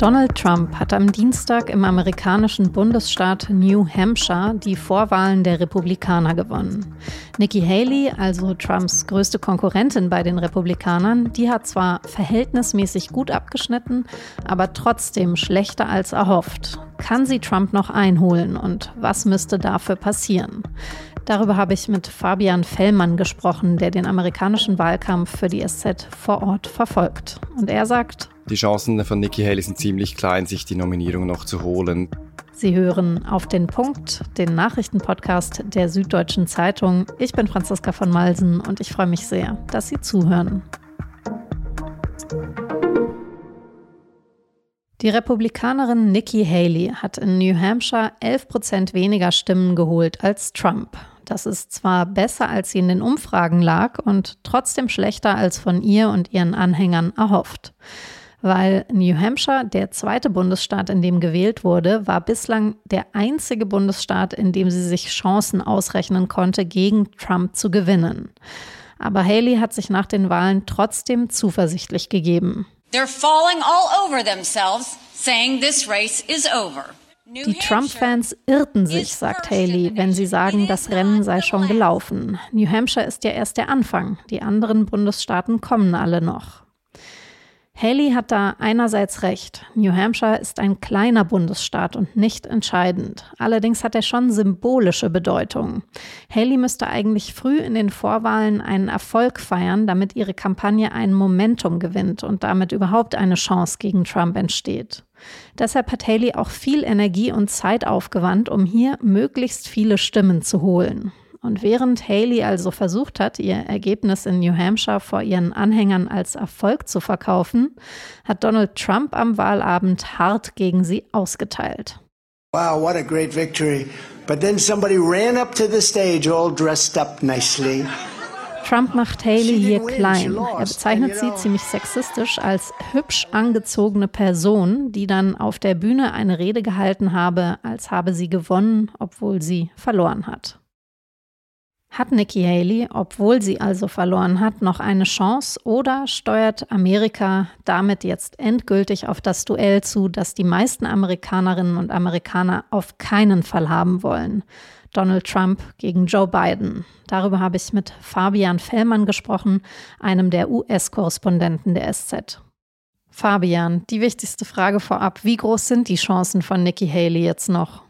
Donald Trump hat am Dienstag im amerikanischen Bundesstaat New Hampshire die Vorwahlen der Republikaner gewonnen. Nikki Haley, also Trumps größte Konkurrentin bei den Republikanern, die hat zwar verhältnismäßig gut abgeschnitten, aber trotzdem schlechter als erhofft. Kann sie Trump noch einholen und was müsste dafür passieren? Darüber habe ich mit Fabian Fellmann gesprochen, der den amerikanischen Wahlkampf für die SZ vor Ort verfolgt. Und er sagt, die Chancen von Nikki Haley sind ziemlich klein, sich die Nominierung noch zu holen. Sie hören auf den Punkt, den Nachrichtenpodcast der Süddeutschen Zeitung. Ich bin Franziska von Malsen und ich freue mich sehr, dass Sie zuhören. Die Republikanerin Nikki Haley hat in New Hampshire 11 Prozent weniger Stimmen geholt als Trump. Das ist zwar besser, als sie in den Umfragen lag und trotzdem schlechter als von ihr und ihren Anhängern erhofft weil New Hampshire, der zweite Bundesstaat, in dem gewählt wurde, war bislang der einzige Bundesstaat, in dem sie sich Chancen ausrechnen konnte, gegen Trump zu gewinnen. Aber Haley hat sich nach den Wahlen trotzdem zuversichtlich gegeben. They're falling all over themselves, saying this race is over. Die Trump-Fans irrten sich, sagt Haley, wenn sie sagen, das Rennen sei schon gelaufen. New Hampshire ist ja erst der Anfang. Die anderen Bundesstaaten kommen alle noch. Haley hat da einerseits recht. New Hampshire ist ein kleiner Bundesstaat und nicht entscheidend. Allerdings hat er schon symbolische Bedeutung. Haley müsste eigentlich früh in den Vorwahlen einen Erfolg feiern, damit ihre Kampagne ein Momentum gewinnt und damit überhaupt eine Chance gegen Trump entsteht. Deshalb hat Haley auch viel Energie und Zeit aufgewandt, um hier möglichst viele Stimmen zu holen. Und während Haley also versucht hat, ihr Ergebnis in New Hampshire vor ihren Anhängern als Erfolg zu verkaufen, hat Donald Trump am Wahlabend hart gegen sie ausgeteilt. Wow, what a great victory. But then somebody ran up to the stage all dressed up nicely. Trump macht Haley hier klein. Er bezeichnet sie ziemlich sexistisch als hübsch angezogene Person, die dann auf der Bühne eine Rede gehalten habe, als habe sie gewonnen, obwohl sie verloren hat. Hat Nikki Haley, obwohl sie also verloren hat, noch eine Chance oder steuert Amerika damit jetzt endgültig auf das Duell zu, das die meisten Amerikanerinnen und Amerikaner auf keinen Fall haben wollen? Donald Trump gegen Joe Biden. Darüber habe ich mit Fabian Fellmann gesprochen, einem der US-Korrespondenten der SZ. Fabian, die wichtigste Frage vorab, wie groß sind die Chancen von Nikki Haley jetzt noch?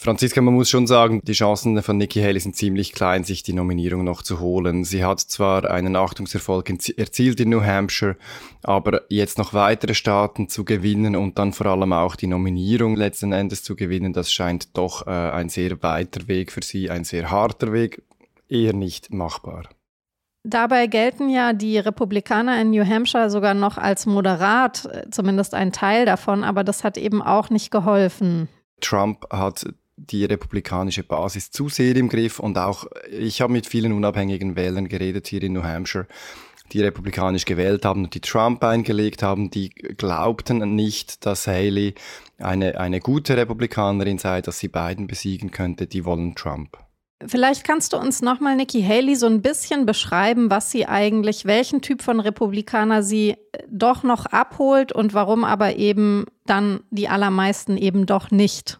Franziska, man muss schon sagen, die Chancen von Nikki Haley sind ziemlich klein, sich die Nominierung noch zu holen. Sie hat zwar einen Achtungserfolg erzielt in New Hampshire, aber jetzt noch weitere Staaten zu gewinnen und dann vor allem auch die Nominierung letzten Endes zu gewinnen, das scheint doch äh, ein sehr weiter Weg für sie, ein sehr harter Weg, eher nicht machbar. Dabei gelten ja die Republikaner in New Hampshire sogar noch als moderat, äh, zumindest ein Teil davon, aber das hat eben auch nicht geholfen. Trump hat die republikanische Basis zu sehr im Griff und auch ich habe mit vielen unabhängigen Wählern geredet hier in New Hampshire, die republikanisch gewählt haben und die Trump eingelegt haben, die glaubten nicht, dass Haley eine, eine gute Republikanerin sei, dass sie Biden besiegen könnte, die wollen Trump. Vielleicht kannst du uns nochmal Nikki Haley so ein bisschen beschreiben, was sie eigentlich, welchen Typ von Republikaner sie doch noch abholt und warum aber eben dann die allermeisten eben doch nicht.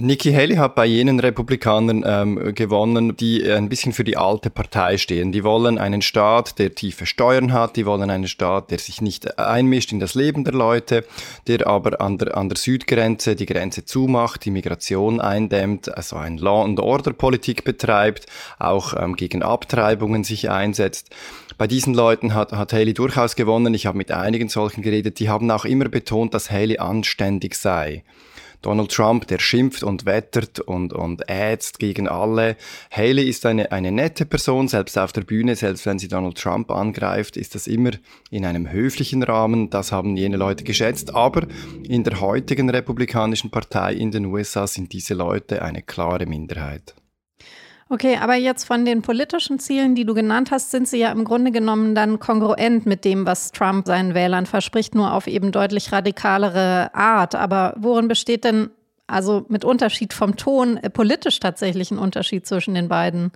Nikki Haley hat bei jenen Republikanern ähm, gewonnen, die ein bisschen für die alte Partei stehen. Die wollen einen Staat, der tiefe Steuern hat, die wollen einen Staat, der sich nicht einmischt in das Leben der Leute, der aber an der, an der Südgrenze die Grenze zumacht, die Migration eindämmt, also ein Law and Order Politik betreibt, auch ähm, gegen Abtreibungen sich einsetzt. Bei diesen Leuten hat, hat Haley durchaus gewonnen. Ich habe mit einigen solchen geredet, die haben auch immer betont, dass Haley anständig sei. Donald Trump, der schimpft und wettert und, und ätzt gegen alle. Haley ist eine, eine nette Person, selbst auf der Bühne, selbst wenn sie Donald Trump angreift, ist das immer in einem höflichen Rahmen. Das haben jene Leute geschätzt. Aber in der heutigen Republikanischen Partei in den USA sind diese Leute eine klare Minderheit. Okay, aber jetzt von den politischen Zielen, die du genannt hast, sind sie ja im Grunde genommen dann kongruent mit dem, was Trump seinen Wählern verspricht, nur auf eben deutlich radikalere Art. Aber worin besteht denn, also mit Unterschied vom Ton, äh, politisch tatsächlich ein Unterschied zwischen den beiden?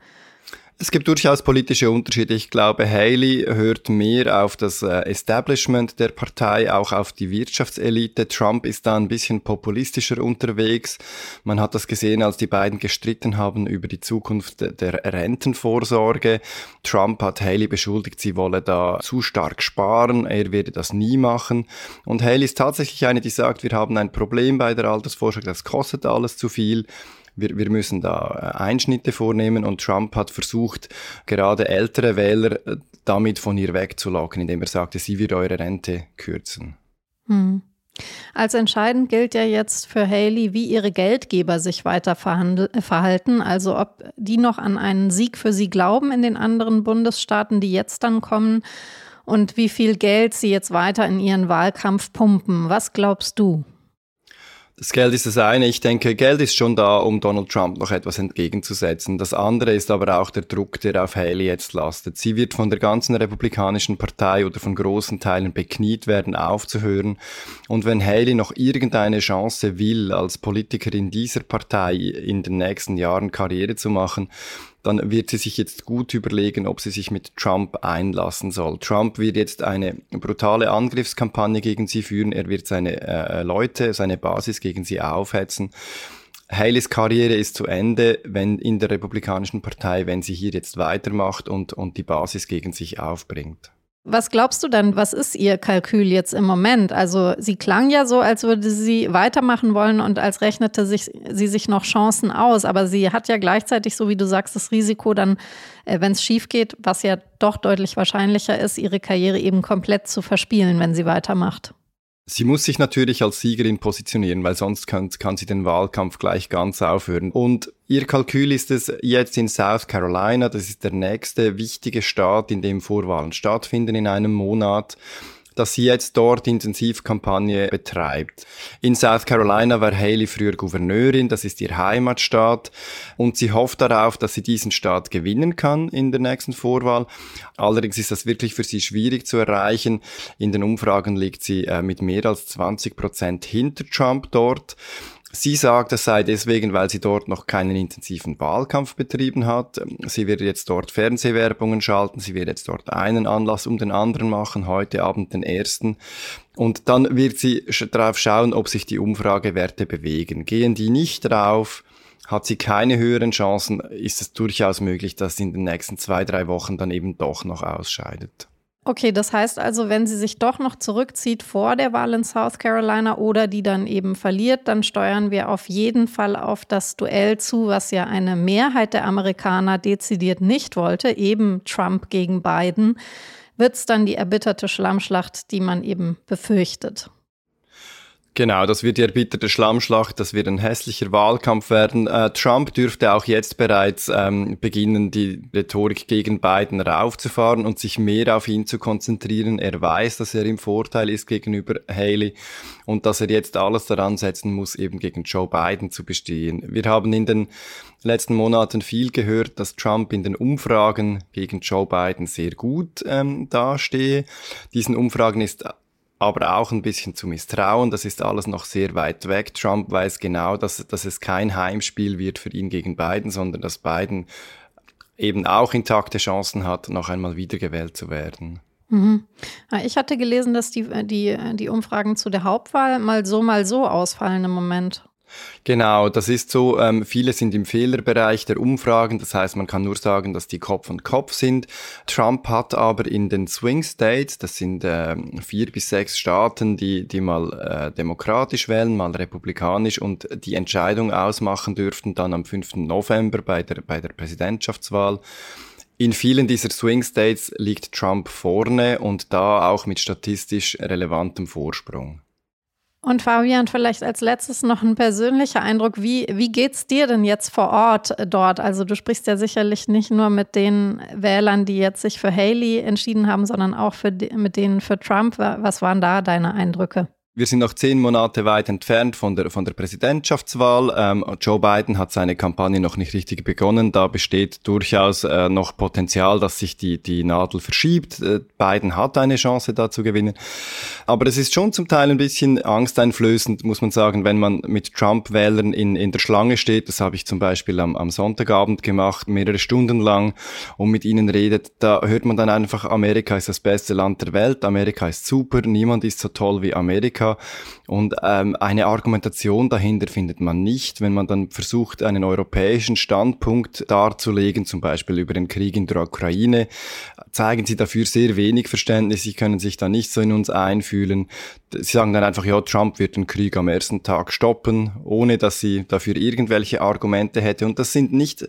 Es gibt durchaus politische Unterschiede. Ich glaube, Haley hört mehr auf das äh, Establishment der Partei, auch auf die Wirtschaftselite. Trump ist da ein bisschen populistischer unterwegs. Man hat das gesehen, als die beiden gestritten haben über die Zukunft der Rentenvorsorge. Trump hat Haley beschuldigt, sie wolle da zu stark sparen. Er werde das nie machen. Und Haley ist tatsächlich eine, die sagt, wir haben ein Problem bei der Altersvorsorge, das kostet alles zu viel wir, wir müssen da äh, Einschnitte vornehmen und Trump hat versucht, gerade ältere Wähler äh, damit von ihr wegzulocken, indem er sagte, sie wird eure Rente kürzen. Hm. Als entscheidend gilt ja jetzt für Haley, wie ihre Geldgeber sich weiter äh, verhalten, also ob die noch an einen Sieg für sie glauben in den anderen Bundesstaaten, die jetzt dann kommen, und wie viel Geld sie jetzt weiter in ihren Wahlkampf pumpen. Was glaubst du? Das Geld ist das eine. Ich denke, Geld ist schon da, um Donald Trump noch etwas entgegenzusetzen. Das andere ist aber auch der Druck, der auf Haley jetzt lastet. Sie wird von der ganzen Republikanischen Partei oder von großen Teilen bekniet werden, aufzuhören. Und wenn Haley noch irgendeine Chance will, als Politikerin dieser Partei in den nächsten Jahren Karriere zu machen, dann wird sie sich jetzt gut überlegen, ob sie sich mit Trump einlassen soll. Trump wird jetzt eine brutale Angriffskampagne gegen sie führen. Er wird seine äh, Leute, seine Basis gegen sie aufhetzen. Haleys Karriere ist zu Ende, wenn in der Republikanischen Partei, wenn sie hier jetzt weitermacht und, und die Basis gegen sich aufbringt. Was glaubst du denn, was ist ihr Kalkül jetzt im Moment? Also sie klang ja so, als würde sie weitermachen wollen und als rechnete sich, sie sich noch Chancen aus. Aber sie hat ja gleichzeitig, so wie du sagst, das Risiko dann, äh, wenn es schief geht, was ja doch deutlich wahrscheinlicher ist, ihre Karriere eben komplett zu verspielen, wenn sie weitermacht. Sie muss sich natürlich als Siegerin positionieren, weil sonst kann, kann, sie den Wahlkampf gleich ganz aufhören. Und ihr Kalkül ist es jetzt in South Carolina, das ist der nächste wichtige Staat, in dem Vorwahlen stattfinden in einem Monat dass sie jetzt dort Intensivkampagne betreibt. In South Carolina war Haley früher Gouverneurin, das ist ihr Heimatstaat, und sie hofft darauf, dass sie diesen Staat gewinnen kann in der nächsten Vorwahl. Allerdings ist das wirklich für sie schwierig zu erreichen. In den Umfragen liegt sie äh, mit mehr als 20 Prozent hinter Trump dort. Sie sagt, es sei deswegen, weil sie dort noch keinen intensiven Wahlkampf betrieben hat. Sie wird jetzt dort Fernsehwerbungen schalten, sie wird jetzt dort einen Anlass um den anderen machen, heute Abend den ersten. Und dann wird sie darauf schauen, ob sich die Umfragewerte bewegen. Gehen die nicht drauf, hat sie keine höheren Chancen, ist es durchaus möglich, dass sie in den nächsten zwei, drei Wochen dann eben doch noch ausscheidet. Okay, das heißt also, wenn sie sich doch noch zurückzieht vor der Wahl in South Carolina oder die dann eben verliert, dann steuern wir auf jeden Fall auf das Duell zu, was ja eine Mehrheit der Amerikaner dezidiert nicht wollte, eben Trump gegen Biden. Wird es dann die erbitterte Schlammschlacht, die man eben befürchtet? Genau, das wird die erbitterte Schlammschlacht, das wird ein hässlicher Wahlkampf werden. Äh, Trump dürfte auch jetzt bereits ähm, beginnen, die Rhetorik gegen Biden raufzufahren und sich mehr auf ihn zu konzentrieren. Er weiß, dass er im Vorteil ist gegenüber Haley und dass er jetzt alles daran setzen muss, eben gegen Joe Biden zu bestehen. Wir haben in den letzten Monaten viel gehört, dass Trump in den Umfragen gegen Joe Biden sehr gut ähm, dastehe. Diesen Umfragen ist aber auch ein bisschen zu misstrauen. Das ist alles noch sehr weit weg. Trump weiß genau, dass, dass es kein Heimspiel wird für ihn gegen Biden, sondern dass Biden eben auch intakte Chancen hat, noch einmal wiedergewählt zu werden. Mhm. Ich hatte gelesen, dass die, die, die Umfragen zu der Hauptwahl mal so, mal so ausfallen im Moment. Genau, das ist so. Ähm, viele sind im Fehlerbereich der Umfragen, das heißt, man kann nur sagen, dass die Kopf und Kopf sind. Trump hat aber in den Swing States, das sind äh, vier bis sechs Staaten, die, die mal äh, demokratisch wählen, mal republikanisch und die Entscheidung ausmachen dürften dann am 5. November bei der, bei der Präsidentschaftswahl. In vielen dieser Swing States liegt Trump vorne und da auch mit statistisch relevantem Vorsprung. Und Fabian, vielleicht als letztes noch ein persönlicher Eindruck. Wie, wie geht's dir denn jetzt vor Ort dort? Also du sprichst ja sicherlich nicht nur mit den Wählern, die jetzt sich für Haley entschieden haben, sondern auch für, mit denen für Trump. Was waren da deine Eindrücke? Wir sind noch zehn Monate weit entfernt von der, von der Präsidentschaftswahl. Ähm, Joe Biden hat seine Kampagne noch nicht richtig begonnen. Da besteht durchaus äh, noch Potenzial, dass sich die, die Nadel verschiebt. Äh, Biden hat eine Chance da zu gewinnen. Aber es ist schon zum Teil ein bisschen angsteinflößend, muss man sagen, wenn man mit Trump-Wählern in, in der Schlange steht. Das habe ich zum Beispiel am, am Sonntagabend gemacht, mehrere Stunden lang und mit ihnen redet. Da hört man dann einfach, Amerika ist das beste Land der Welt, Amerika ist super, niemand ist so toll wie Amerika. Amerika. Und ähm, eine Argumentation dahinter findet man nicht, wenn man dann versucht, einen europäischen Standpunkt darzulegen, zum Beispiel über den Krieg in der Ukraine, zeigen sie dafür sehr wenig Verständnis, sie können sich da nicht so in uns einfühlen. Sie sagen dann einfach, ja, Trump wird den Krieg am ersten Tag stoppen, ohne dass sie dafür irgendwelche Argumente hätte. Und das sind nicht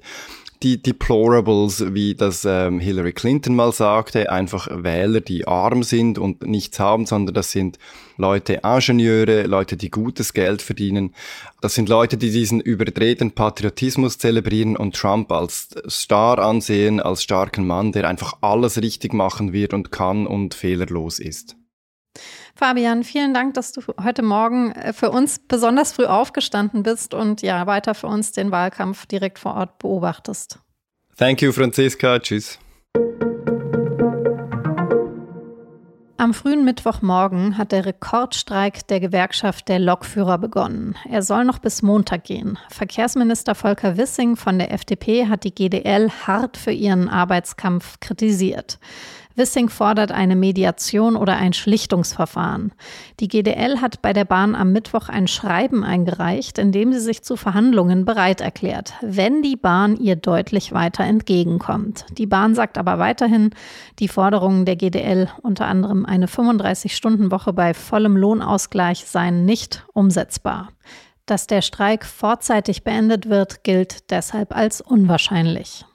die Deplorables, wie das ähm, Hillary Clinton mal sagte, einfach Wähler, die arm sind und nichts haben, sondern das sind Leute, Ingenieure, Leute, die gutes Geld verdienen. Das sind Leute, die diesen überdrehten Patriotismus zelebrieren und Trump als Star ansehen, als starken Mann, der einfach alles richtig machen wird und kann und fehlerlos ist. Fabian, vielen Dank, dass du heute Morgen äh, für uns besonders früh aufgestanden bist und ja, weiter für uns den Wahlkampf direkt vor Ort beobachtest. Thank you, Franziska. Tschüss. Am frühen Mittwochmorgen hat der Rekordstreik der Gewerkschaft der Lokführer begonnen. Er soll noch bis Montag gehen. Verkehrsminister Volker Wissing von der FDP hat die GDL hart für ihren Arbeitskampf kritisiert. Wissing fordert eine Mediation oder ein Schlichtungsverfahren. Die GDL hat bei der Bahn am Mittwoch ein Schreiben eingereicht, in dem sie sich zu Verhandlungen bereit erklärt, wenn die Bahn ihr deutlich weiter entgegenkommt. Die Bahn sagt aber weiterhin, die Forderungen der GDL, unter anderem eine 35-Stunden-Woche bei vollem Lohnausgleich, seien nicht umsetzbar. Dass der Streik vorzeitig beendet wird, gilt deshalb als unwahrscheinlich.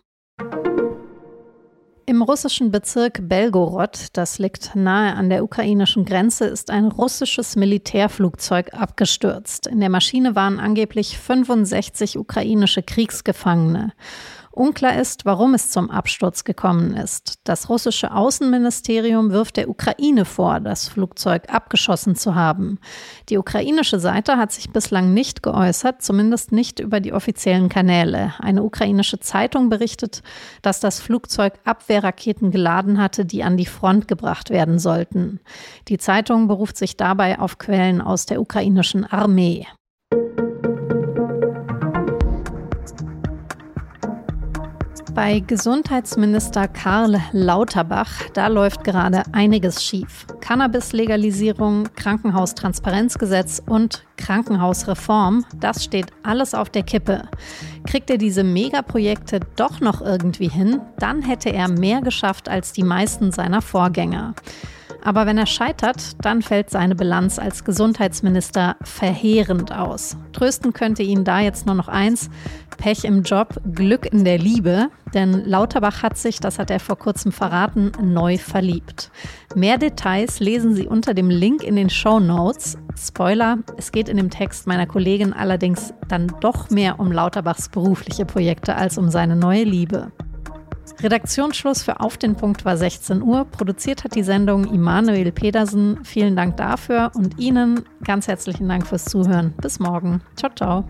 Im russischen Bezirk Belgorod, das liegt nahe an der ukrainischen Grenze, ist ein russisches Militärflugzeug abgestürzt. In der Maschine waren angeblich 65 ukrainische Kriegsgefangene. Unklar ist, warum es zum Absturz gekommen ist. Das russische Außenministerium wirft der Ukraine vor, das Flugzeug abgeschossen zu haben. Die ukrainische Seite hat sich bislang nicht geäußert, zumindest nicht über die offiziellen Kanäle. Eine ukrainische Zeitung berichtet, dass das Flugzeug Abwehrraketen geladen hatte, die an die Front gebracht werden sollten. Die Zeitung beruft sich dabei auf Quellen aus der ukrainischen Armee. Bei Gesundheitsminister Karl Lauterbach, da läuft gerade einiges schief. Cannabis-Legalisierung, Krankenhaustransparenzgesetz und Krankenhausreform, das steht alles auf der Kippe. Kriegt er diese Megaprojekte doch noch irgendwie hin, dann hätte er mehr geschafft als die meisten seiner Vorgänger. Aber wenn er scheitert, dann fällt seine Bilanz als Gesundheitsminister verheerend aus. Trösten könnte ihn da jetzt nur noch eins, Pech im Job, Glück in der Liebe, denn Lauterbach hat sich, das hat er vor kurzem verraten, neu verliebt. Mehr Details lesen Sie unter dem Link in den Show Notes. Spoiler, es geht in dem Text meiner Kollegin allerdings dann doch mehr um Lauterbachs berufliche Projekte als um seine neue Liebe. Redaktionsschluss für Auf den Punkt war 16 Uhr. Produziert hat die Sendung Immanuel Pedersen. Vielen Dank dafür und Ihnen ganz herzlichen Dank fürs Zuhören. Bis morgen. Ciao, ciao.